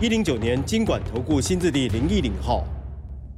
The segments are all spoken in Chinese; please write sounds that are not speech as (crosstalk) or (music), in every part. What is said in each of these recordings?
一零九年金管投顾新字第零一零号。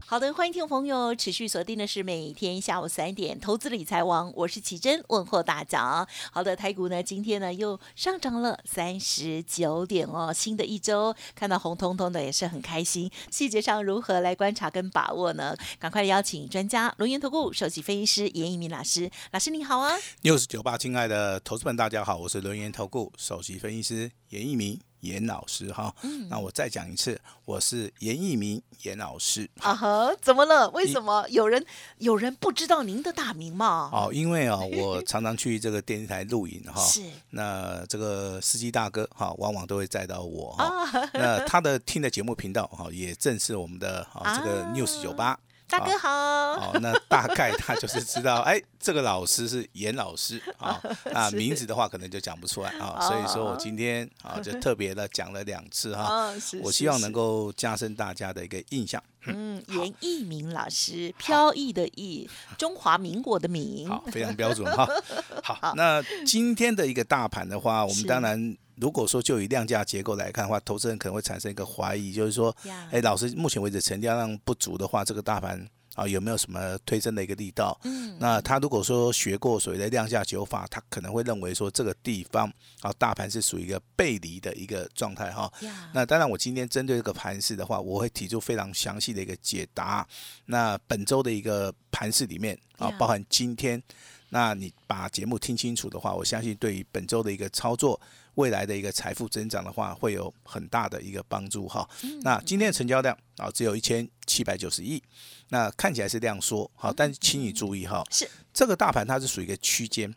好的，欢迎听众朋友持续锁定的是每天下午三点投资理财王，我是奇珍，问候大家。好的，台股呢今天呢又上涨了三十九点哦，新的一周看到红彤彤的也是很开心。细节上如何来观察跟把握呢？赶快邀请专家龙岩投顾首席分析师严一鸣老师，老师你好啊！六十九八，亲爱的投资们，大家好，我是龙岩投顾首席分析师严一鸣。严老师哈，那我再讲一次，我是严义明严老师。啊哈，怎么了？为什么有人有人不知道您的大名吗？哦，因为啊，(laughs) 我常常去这个电视台录影哈。是。那这个司机大哥哈，往往都会载到我哈。那他的听的节目频道哈，也正是我们的啊这个 News 九八。大哥好，好，那大概他就是知道，哎，这个老师是严老师啊，(laughs) 啊，名字的话可能就讲不出来啊，所以说我今天啊就特别的讲了两次哈，我希望能够加深大家的一个印象。嗯，严义明老师，飘逸的逸，中华民国的民，好，非常标准哈。(laughs) 好，那今天的一个大盘的话，我们当然。如果说就以量价结构来看的话，投资人可能会产生一个怀疑，就是说，哎，老师，目前为止成交量不足的话，这个大盘啊有没有什么推升的一个力道？嗯，那他如果说学过所谓的量价九法，他可能会认为说这个地方啊大盘是属于一个背离的一个状态哈。那当然，我今天针对这个盘势的话，我会提出非常详细的一个解答。那本周的一个盘势里面啊，包含今天，那你把节目听清楚的话，我相信对于本周的一个操作。未来的一个财富增长的话，会有很大的一个帮助哈。那今天的成交量啊，只有一千七百九十亿，那看起来是量缩好，但是请你注意哈，是这个大盘它是属于一个区间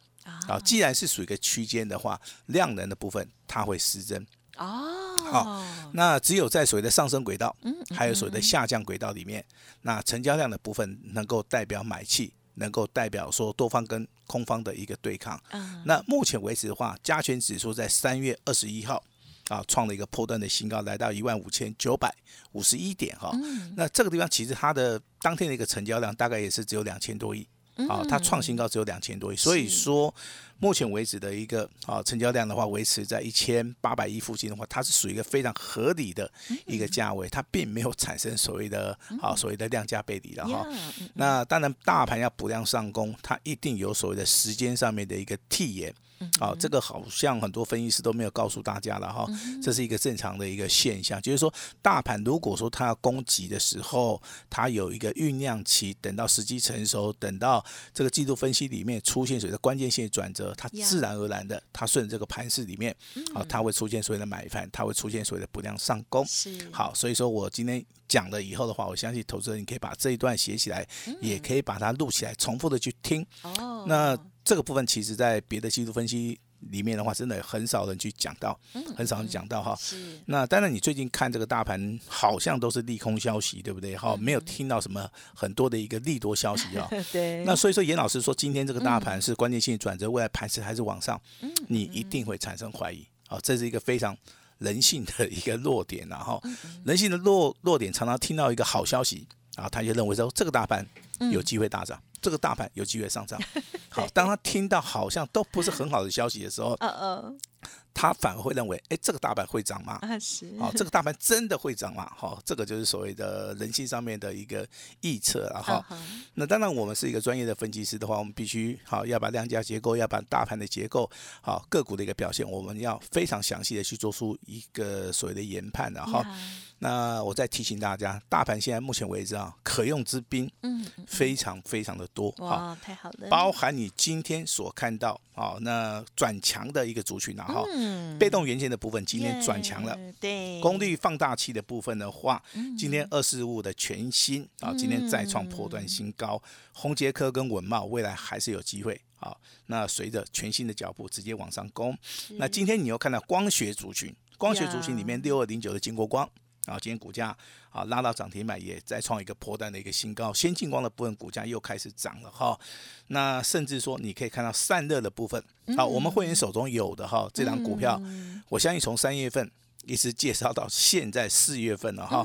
啊。既然是属于一个区间的话，量能的部分它会失真哦。好，那只有在所谓的上升轨道，嗯，还有所谓的下降轨道里面，那成交量的部分能够代表买气。能够代表说多方跟空方的一个对抗。那目前为止的话，加权指数在三月二十一号啊创了一个破断的新高，来到一万五千九百五十一点哈。那这个地方其实它的当天的一个成交量大概也是只有两千多亿。啊，它创新高只有两千多亿，所以说目前为止的一个啊成交量的话，维持在一千八百亿附近的话，它是属于一个非常合理的一个价位，它并没有产生所谓的啊所谓的量价背离的哈。那当然，大盘要补量上攻，它一定有所谓的时间上面的一个替延。好，这个好像很多分析师都没有告诉大家了哈，这是一个正常的一个现象，就是说大盘如果说它要攻击的时候，它有一个酝酿期，等到时机成熟，等到这个季度分析里面出现所谓的关键性转折，它自然而然的，它顺着这个盘势里面，啊，它会出现所谓的买盘，它会出现所谓的不量上攻。是好，所以说我今天讲了以后的话，我相信投资人你可以把这一段写起来，也可以把它录起来，重复的去听。哦，那。这个部分其实，在别的技术分析里面的话，真的很少人去讲到，很少人讲到哈。是。那当然，你最近看这个大盘，好像都是利空消息，对不对？哈，没有听到什么很多的一个利多消息啊。(laughs) 对。那所以说，严老师说，今天这个大盘是关键性转折，未来盘势还是往上，你一定会产生怀疑。啊，这是一个非常人性的一个弱点，然后人性的弱弱点，常常听到一个好消息，然后他就认为说，这个大盘有机会大涨。这个大盘有机会上涨，(laughs) 好，当他听到好像都不是很好的消息的时候，(laughs) 嗯嗯。他反而会认为，哎，这个大盘会涨吗？啊，是。哦，这个大盘真的会涨吗？好，这个就是所谓的人性上面的一个臆测了哈。那当然，我们是一个专业的分析师的话，我们必须好要把量价结构，要把大盘的结构，好个股的一个表现，我们要非常详细的去做出一个所谓的研判的哈。那我再提醒大家，大盘现在目前为止啊，可用之兵，嗯，非常非常的多。哇，太好了。包含你今天所看到，啊，那转强的一个族群啊，哈。被动元件的部分今天转强了，对，功率放大器的部分的话，今天二四五的全新啊，今天再创破断新高，宏杰科跟文茂未来还是有机会啊。那随着全新的脚步直接往上攻，那今天你又看到光学族群光学族群里面六二零九的金国光。啊，今天股价啊拉到涨停板，也再创一个破单的一个新高。先进光的部分股价又开始涨了哈。那甚至说，你可以看到散热的部分，好，我们会员手中有的哈，这张股票，我相信从三月份。一直介绍到现在四月份了哈，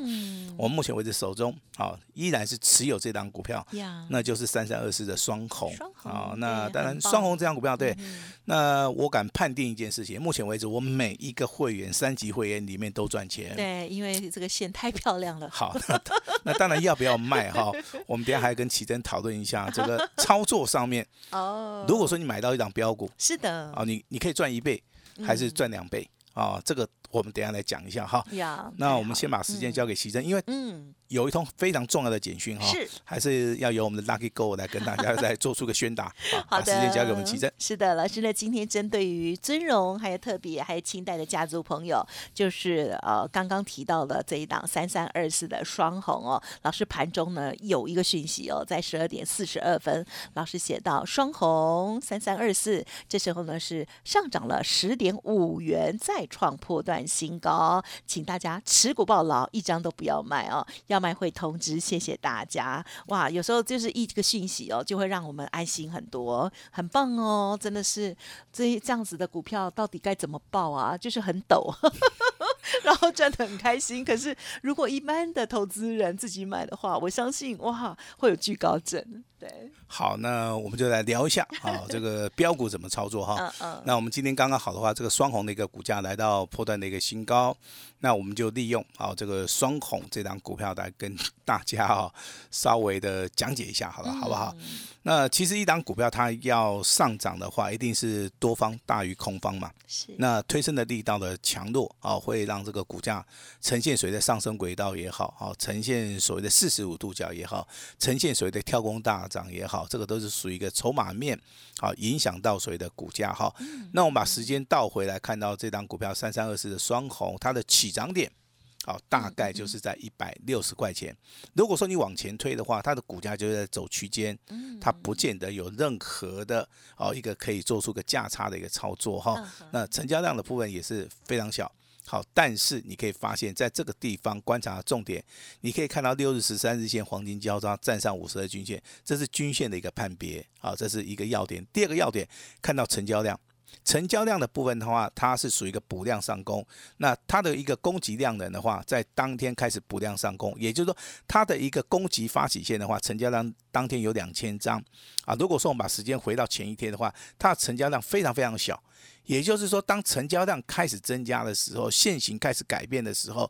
我们目前为止手中好依然是持有这档股票，那就是三三二四的双红啊。那当然双红这张股票对，那我敢判定一件事情，目前为止我每一个会员三级会员里面都赚钱。对，因为这个线太漂亮了。好，(laughs) 那当然要不要卖哈？(laughs) 我们等下还跟奇珍讨论一下这个操作上面。(laughs) 哦，如果说你买到一档标股，是的，啊，你你可以赚一倍，还是赚两倍啊？这个。我们等下来讲一下哈，那我们先把时间交给奇珍，因为嗯。有一通非常重要的简讯哈，是还是要由我们的 Lucky Go 来跟大家再做出个宣达。(laughs) 好的，时间交给我们奇珍。是的，老师呢，今天针对于尊荣还有特别还有清代的家族朋友，就是呃刚刚提到的这一档三三二四的双红哦，老师盘中呢有一个讯息哦，在十二点四十二分，老师写到双红三三二四，这时候呢是上涨了十点五元，再创破断新高，请大家持股抱牢，一张都不要卖哦，要。卖会通知，谢谢大家哇！有时候就是一个讯息哦，就会让我们安心很多，很棒哦，真的是这这样子的股票到底该怎么报啊？就是很抖，(laughs) 然后赚的很开心。可是如果一般的投资人自己买的话，我相信哇，会有巨高症。对，好，那我们就来聊一下 (laughs) 啊，这个标股怎么操作哈？嗯嗯。那我们今天刚刚好的话，这个双红的一个股价来到破断的一个新高，那我们就利用好这个双红这张股票来跟大家哈稍微的讲解一下，好了，好不好？那其实一档股票它要上涨的话，一定是多方大于空方嘛。是。那推升的力道的强弱啊，会让这个股价呈现所谓的上升轨道也好，啊呈现所谓的四十五度角也好，呈现所谓的跳空大涨也好，这个都是属于一个筹码面，好影响到所谓的股价哈。那我们把时间倒回来，看到这档股票三三二四的双红，它的起涨点。好，大概就是在一百六十块钱。如果说你往前推的话，它的股价就在走区间，它不见得有任何的哦一个可以做出个价差的一个操作哈。那成交量的部分也是非常小。好，但是你可以发现，在这个地方观察重点，你可以看到六日、十三日线黄金交叉站上五十日均线，这是均线的一个判别。好，这是一个要点。第二个要点，看到成交量。成交量的部分的话，它是属于一个补量上攻。那它的一个供给量能的话，在当天开始补量上攻，也就是说，它的一个供给发起线的话，成交量当天有两千张啊。如果说我们把时间回到前一天的话，它的成交量非常非常小。也就是说，当成交量开始增加的时候，线形开始改变的时候，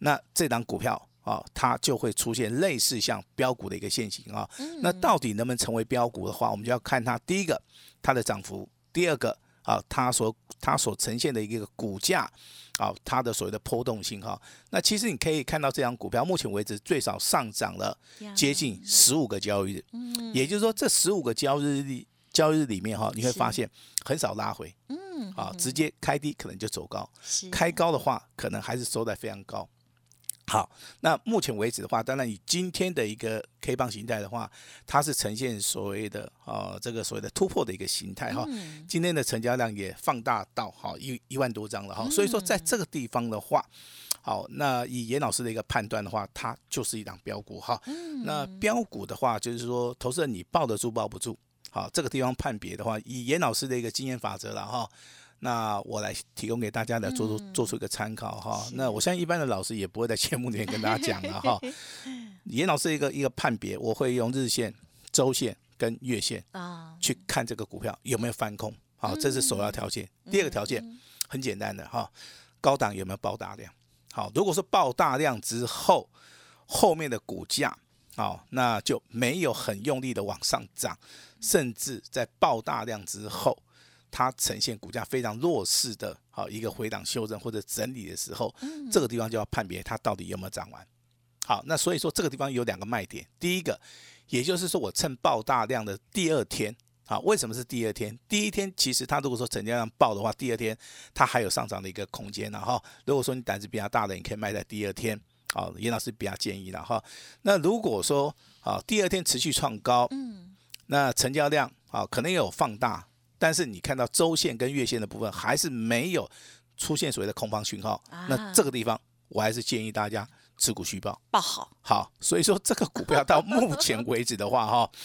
那这档股票啊，它就会出现类似像标股的一个线形啊。那到底能不能成为标股的话，我们就要看它第一个它的涨幅，第二个。啊，它所它所呈现的一个股价，啊，它的所谓的波动性哈，那其实你可以看到这张股票，目前为止最少上涨了接近十五个交易日，嗯，也就是说这十五个交易日里交易日里面哈，你会发现很少拉回，嗯，啊，直接开低可能就走高，开高的话可能还是收在非常高。好，那目前为止的话，当然以今天的一个 K 棒形态的话，它是呈现所谓的啊这个所谓的突破的一个形态哈。今天的成交量也放大到好一一万多张了哈。所以说在这个地方的话，好，那以严老师的一个判断的话，它就是一档标股哈。那标股的话，就是说投资人你抱得住抱不住。好，这个地方判别的话，以严老师的一个经验法则了哈。那我来提供给大家来做出做出一个参考哈。那我相信一般的老师也不会在节目里面跟大家讲了哈。(laughs) 严老师一个一个判别，我会用日线、周线跟月线啊去看这个股票有没有翻空。好，这是首要条件。第二个条件很简单的哈，高档有没有爆大量？好，如果说爆大量之后，后面的股价好，那就没有很用力的往上涨，甚至在爆大量之后。它呈现股价非常弱势的，好一个回档修正或者整理的时候，这个地方就要判别它到底有没有涨完。好，那所以说这个地方有两个卖点，第一个，也就是说我趁爆大量的第二天，啊，为什么是第二天？第一天其实它如果说成交量爆的话，第二天它还有上涨的一个空间，然后如果说你胆子比较大的，你可以卖在第二天。好，严老师比较建议了哈。那如果说啊第二天持续创高，嗯，那成交量啊可能也有放大。但是你看到周线跟月线的部分还是没有出现所谓的空方讯号，那这个地方我还是建议大家持股续报，报好，好，所以说这个股票到目前为止的话，哈。(laughs)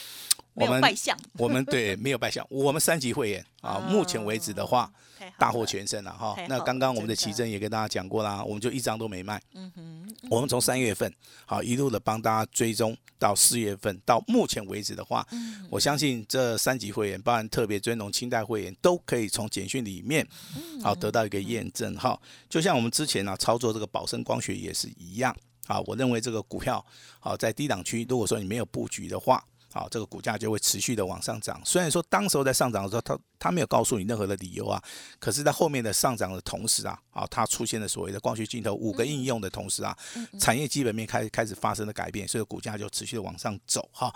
我们 (laughs) 我们对没有败相，我们三级会员啊，目前为止的话，大获全胜了哈。那刚刚我们的奇珍也跟大家讲过啦，我们就一张都没卖。嗯哼，我们从三月份好一路的帮大家追踪到四月份，到目前为止的话，我相信这三级会员，包含特别尊荣、清代会员，都可以从简讯里面好得到一个验证哈。就像我们之前呢操作这个宝生光学也是一样啊，我认为这个股票好在低档区，如果说你没有布局的话。好，这个股价就会持续的往上涨。虽然说当时候在上涨的时候，它它没有告诉你任何的理由啊，可是，在后面的上涨的同时啊，啊，它出现了所谓的光学镜头五个应用的同时啊，产业基本面开开始发生了改变，所以股价就持续的往上走哈。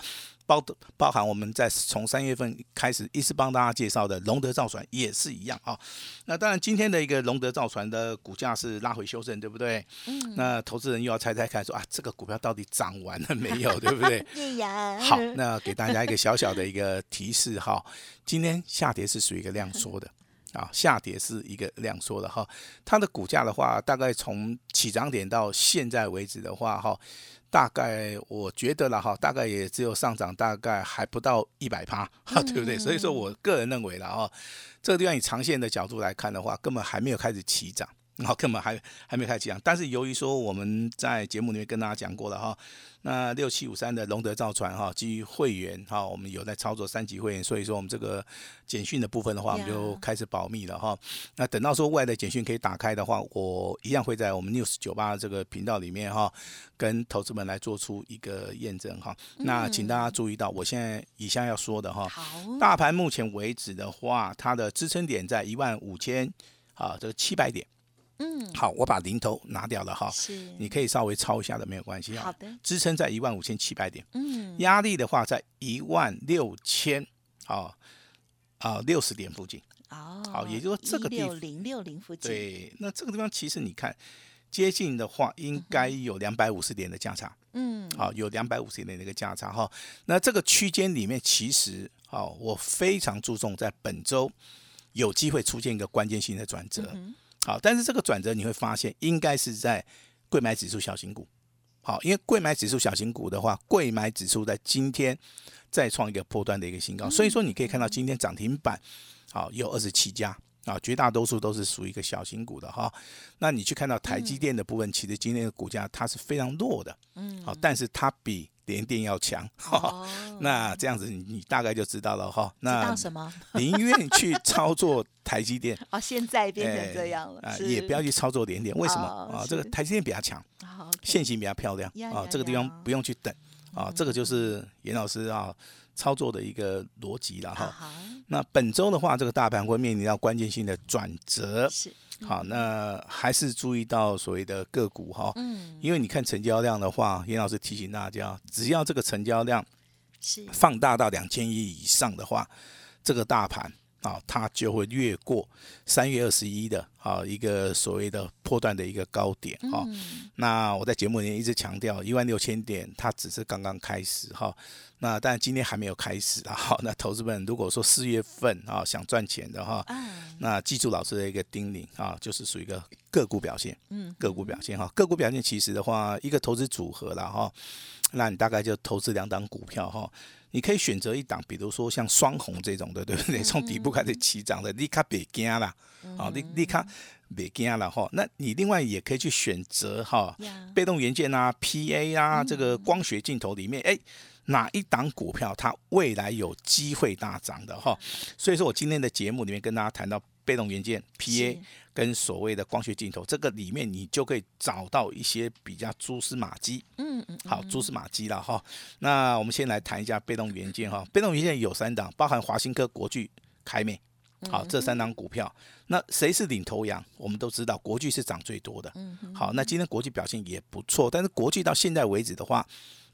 包包含我们在从三月份开始一直帮大家介绍的龙德造船也是一样啊。那当然今天的一个龙德造船的股价是拉回修正，对不对？嗯。那投资人又要猜猜看，说啊，这个股票到底涨完了没有，对不对？(laughs) 好，那给大家一个小小的一个提示哈，今天下跌是属于一个量缩的啊，下跌是一个量缩的哈。它的股价的话，大概从起涨点到现在为止的话哈。大概我觉得了哈，大概也只有上涨，大概还不到一百趴，哈，对不对？所以说我个人认为了哈，这个地方以长线的角度来看的话，根本还没有开始起涨。然后根本还还没开始讲，但是由于说我们在节目里面跟大家讲过了哈，那六七五三的龙德造船哈，基于会员哈，我们有在操作三级会员，所以说我们这个简讯的部分的话，我们就开始保密了哈。那等到说未来的简讯可以打开的话，我一样会在我们 news 九八这个频道里面哈，跟投资们来做出一个验证哈。那请大家注意到，我现在以下要说的哈，大盘目前为止的话，它的支撑点在一万五千啊，这个七百点。嗯，好，我把零头拿掉了哈，是，你可以稍微抄一下的，没有关系啊。好的，支撑在一万五千七百点，嗯，压力的话在一万六千，啊啊六十点附近，哦，好，也就是说这个地六零六零附近，对，那这个地方其实你看接近的话，应该有两百五十点的价差，嗯，好，有两百五十点的一个价差哈。那这个区间里面，其实好，我非常注重在本周有机会出现一个关键性的转折。好，但是这个转折你会发现，应该是在贵买指数小型股。好，因为贵买指数小型股的话，贵买指数在今天再创一个破端的一个新高，所以说你可以看到今天涨停板，好有二十七家啊，绝大多数都是属于一个小型股的哈。那你去看到台积电的部分，其实今天的股价它是非常弱的，嗯，好，但是它比。连电要强，(laughs) 那这样子你你大概就知道了哈。那什么？(laughs) 宁愿去操作台积电 (laughs) 哦，现在变成这样了，也不要去操作连电。为什么啊？这个台积电比较强，线型比较漂亮啊，这个地方不用去等啊。这个就是严老师啊操作的一个逻辑了哈。那本周的话，这个大盘会面临到关键性的转折。是。好，那还是注意到所谓的个股哈，嗯，因为你看成交量的话，严老师提醒大家，只要这个成交量是放大到两千亿以上的话，这个大盘啊，它就会越过三月二十一的啊一个所谓的破断的一个高点哈。那我在节目里面一直强调，一万六千点它只是刚刚开始哈。那但今天还没有开始啊，好，(laughs) 那投资们如果说四月份啊想赚钱的话，那记住老师的一个叮咛啊，就是属于一个个股表现，嗯，个股表现哈，个股表现其实的话，一个投资组合了哈，那你大概就投资两档股票哈，你可以选择一档，比如说像双红这种的，对不对？从底部开始起涨的，立刻别惊了，啊，立立刻别惊了哈。那你另外也可以去选择哈，被动元件啊，PA 啊，这个光学镜头里面，哎。哪一档股票它未来有机会大涨的哈？所以说我今天的节目里面跟大家谈到被动元件 PA 跟所谓的光学镜头，这个里面你就可以找到一些比较蛛丝马迹。嗯嗯，好，蛛丝马迹了哈。那我们先来谈一下被动元件哈。被动元件有三档，包含华新科、国巨、凯美。好，这三档股票，那谁是领头羊？我们都知道国巨是涨最多的。嗯好，那今天国际表现也不错，但是国际到现在为止的话。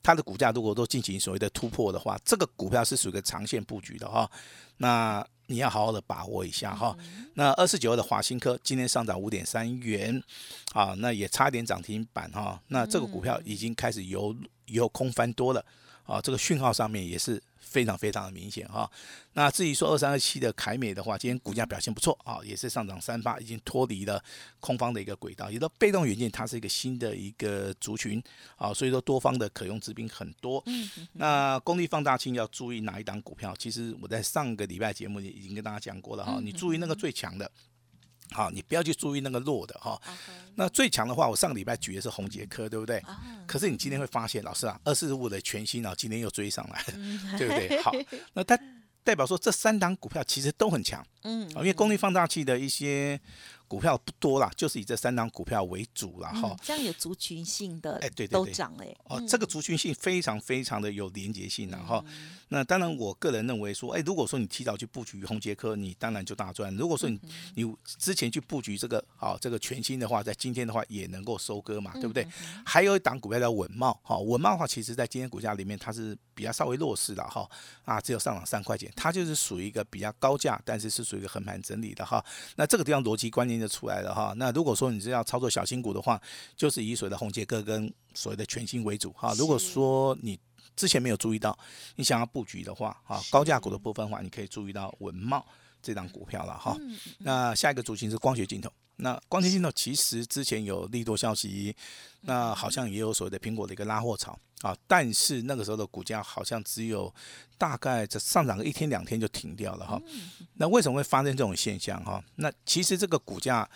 它的股价如果都进行所谓的突破的话，这个股票是属于一个长线布局的哈。那你要好好的把握一下哈。那二四九二的华新科今天上涨五点三元，啊，那也差点涨停板哈。那这个股票已经开始由由空翻多了，啊，这个讯号上面也是。非常非常的明显哈，那至于说二三二七的凯美的话，今天股价表现不错啊，也是上涨三八，已经脱离了空方的一个轨道，也都被动元件它是一个新的一个族群啊，所以说多方的可用之兵很多。嗯，那功率放大器要注意哪一档股票？其实我在上个礼拜节目里已经跟大家讲过了哈，你注意那个最强的。好，你不要去注意那个弱的哈。那最强的话，我上个礼拜举的是红杰科，对不对？可是你今天会发现，老师啊，二四五的全新啊，今天又追上来了，对不对？(laughs) 好，那它代表说这三档股票其实都很强，嗯，因为功率放大器的一些。股票不多啦，就是以这三档股票为主了哈。这样有族群性的，哎，对对对，都涨哎。哦，这个族群性非常非常的有连结性然哈。那当然，我个人认为说，哎，如果说你提早去布局红杰科，你当然就大赚。如果说你你之前去布局这个好这个全新的话，在今天的话也能够收割嘛，对不对？还有一档股票叫稳茂，哈，稳茂的话，其实在今天股价里面它是比较稍微弱势的哈，啊，只有上涨三块钱，它就是属于一个比较高价，但是是属于一个横盘整理的哈。那这个地方逻辑关键。就出来的哈，那如果说你是要操作小新股的话，就是以所谓的红杰哥跟所谓的全新为主哈。如果说你之前没有注意到，你想要布局的话，哈，高价股的部分的话，你可以注意到文茂这张股票了哈。那下一个主型是光学镜头。那光学镜头其实之前有利多消息，那好像也有所谓的苹果的一个拉货潮啊，但是那个时候的股价好像只有大概这上涨个一天两天就停掉了哈。那为什么会发生这种现象哈？那其实这个股价。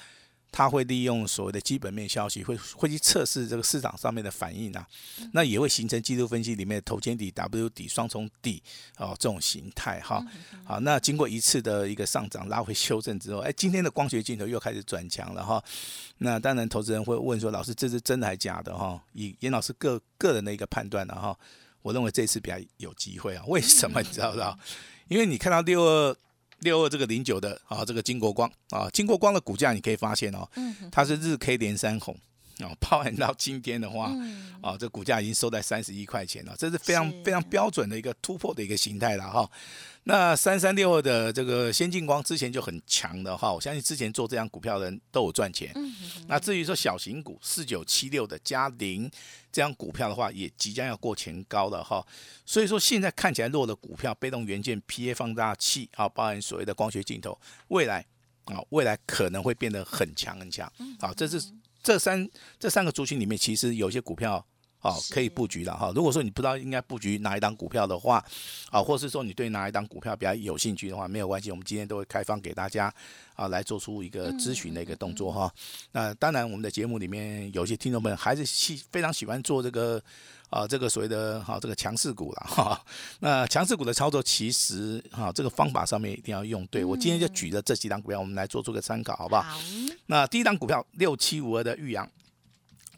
它会利用所谓的基本面消息，会会去测试这个市场上面的反应啊，那也会形成技术分析里面的头肩底、W 底、双重底哦这种形态哈。好，那经过一次的一个上涨拉回修正之后，哎，今天的光学镜头又开始转强了哈。那当然，投资人会问说，老师这是真的还是假的哈？以严老师个个人的一个判断呢哈，我认为这次比较有机会啊。为什么 (laughs) 你知道不知道？因为你看到六二。六二这个零九的啊，这个金国光啊，金国光的股价你可以发现哦，它是日 K 连三红哦，包含到今天的话，啊，这股价已经收在三十一块钱了，这是非常非常标准的一个突破的一个形态了哈。那三三六二的这个先进光之前就很强的哈，我相信之前做这样股票的人都有赚钱。那至于说小型股四九七六的嘉陵这样股票的话，也即将要过前高了哈。所以说现在看起来弱的股票，被动元件、P A 放大器啊，包含所谓的光学镜头，未来啊，未来可能会变得很强很强。好，这是这三这三个族群里面，其实有些股票。好，可以布局了哈。如果说你不知道应该布局哪一档股票的话，啊，或是说你对哪一档股票比较有兴趣的话，没有关系，我们今天都会开放给大家啊，来做出一个咨询的一个动作哈。那当然，我们的节目里面有些听众朋友还是喜非常喜欢做这个啊，这个所谓的哈这个强势股了哈。那强势股的操作其实哈这个方法上面一定要用对。我今天就举了这几档股票，我们来做出个参考，好不好？好。那第一档股票六七五二的玉阳。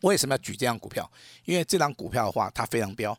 为什么要举这张股票？因为这张股票的话，它非常标，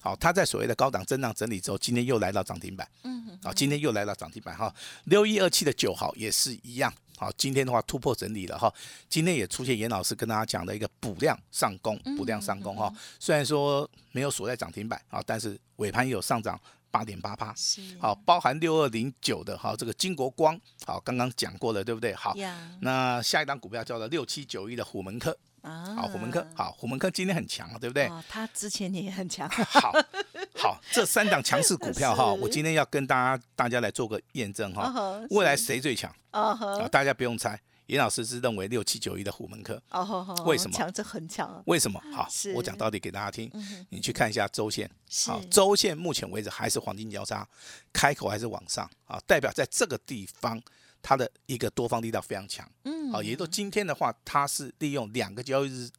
好，它在所谓的高档震荡整理之后，今天又来到涨停板，嗯，好，今天又来到涨停板哈。六一二七的九号也是一样，好，今天的话突破整理了哈，今天也出现严老师跟大家讲的一个补量上攻，补量上攻哈。虽然说没有锁在涨停板啊，但是尾盘有上涨八点八八，好，包含六二零九的哈，这个金国光，好，刚刚讲过了，对不对？好，那下一档股票叫做六七九一的虎门科。啊，好，虎门科，好，虎门科今天很强，对不对？他之前也很强。好，(laughs) 好，这三档强势股票哈，我今天要跟大家大家来做个验证哈，未来谁最强？啊大家不用猜，严老师是认为六七九一的虎门科。哦，为什么？强，这很强。为什么？好，我讲到底给大家听，你去看一下周线，好，周线目前为止还是黄金交叉，开口还是往上啊，代表在这个地方。它的一个多方力道非常强，嗯，好，也就今天的话，它是利用两个交易日，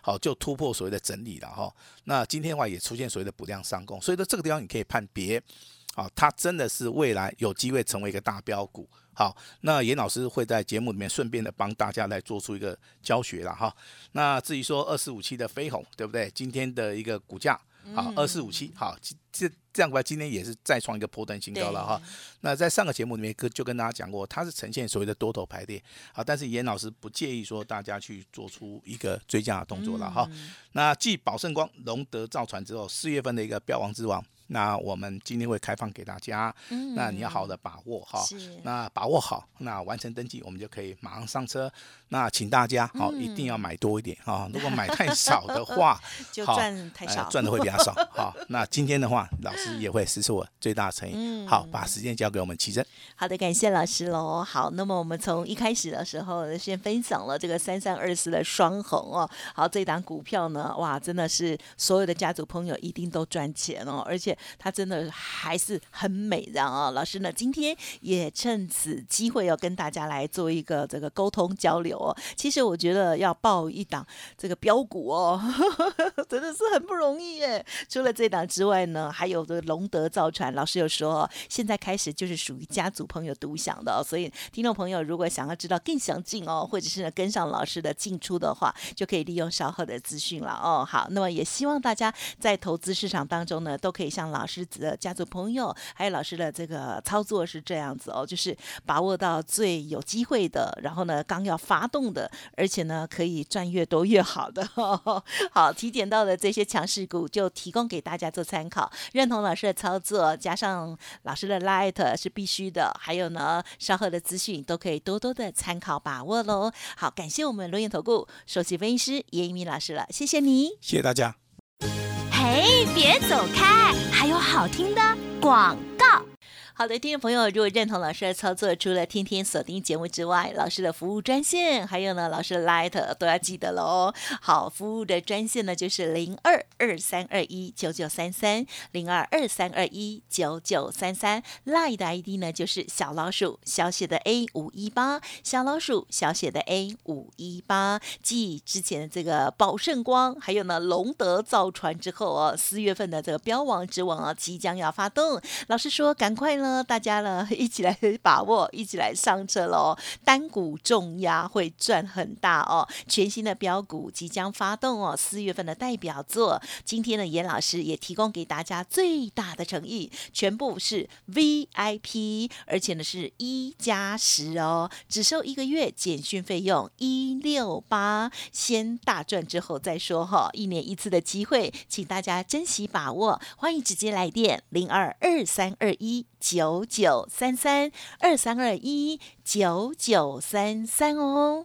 好就突破所谓的整理了哈。那今天的话也出现所谓的补量上攻，所以说这个地方你可以判别，好，它真的是未来有机会成为一个大标股。好，那严老师会在节目里面顺便的帮大家来做出一个教学了哈。那至于说二四五七的飞鸿，对不对？今天的一个股价。好，二四五七，好，这这样过来，今天也是再创一个破断新高了哈。那在上个节目里面跟就跟大家讲过，它是呈现所谓的多头排列，好，但是严老师不介意说大家去做出一个追加的动作了哈。那继宝盛光、龙德造船之后，四月份的一个标王之王，那我们今天会开放给大家，那你要好的把握哈。那把握好，那完成登记，我们就可以马上上车。那请大家好，一定要买多一点哈！如果买太少的话，(laughs) 就赚太少，赚的会比较少。(laughs) 好，那今天的话，老师也会实施我最大的诚意。好，把时间交给我们奇珍。好的，感谢老师喽。好，那么我们从一开始的时候先分享了这个三三二四的双红哦。好，这档股票呢，哇，真的是所有的家族朋友一定都赚钱哦，而且它真的还是很美的啊。老师呢，今天也趁此机会要跟大家来做一个这个沟通交流。其实我觉得要报一档这个标股哦，(laughs) 真的是很不容易耶。除了这档之外呢，还有的龙德造船，老师有说，现在开始就是属于家族朋友独享的，所以听众朋友如果想要知道更详尽哦，或者是呢跟上老师的进出的话，就可以利用稍后的资讯了哦。好，那么也希望大家在投资市场当中呢，都可以像老师的家族朋友，还有老师的这个操作是这样子哦，就是把握到最有机会的，然后呢刚要发。动的，而且呢，可以赚越多越好的。(laughs) 好，提点到的这些强势股就提供给大家做参考。认同老师的操作，加上老师的 light 是必须的。还有呢，稍后的资讯都可以多多的参考把握喽。好，感谢我们罗源投顾首席分析师叶一鸣老师了，谢谢你，谢谢大家。哎，别走开，还有好听的广告。好的，听众朋友，如果认同老师的操作，除了天天锁定节目之外，老师的服务专线，还有呢，老师的 Light 都要记得喽。好，服务的专线呢就是零二二三二一九九三三零二二三二一九九三三，Light 的 ID 呢就是小老鼠小写的 A 五一八，小老鼠小写的 A 五一八。继之前的这个宝盛光，还有呢龙德造船之后哦，四月份的这个标王之王啊，即将要发动，老师说赶快。呢，大家呢 (laughs) 一起来把握，一起来上车喽！单股重压会赚很大哦，全新的标股即将发动哦，四月份的代表作，今天呢严老师也提供给大家最大的诚意，全部是 V I P，而且呢是一加十哦，只收一个月简讯费用一六八，先大赚之后再说哈，一年一次的机会，请大家珍惜把握，欢迎直接来电零二二三二一。九九三三二三二一九九三三哦。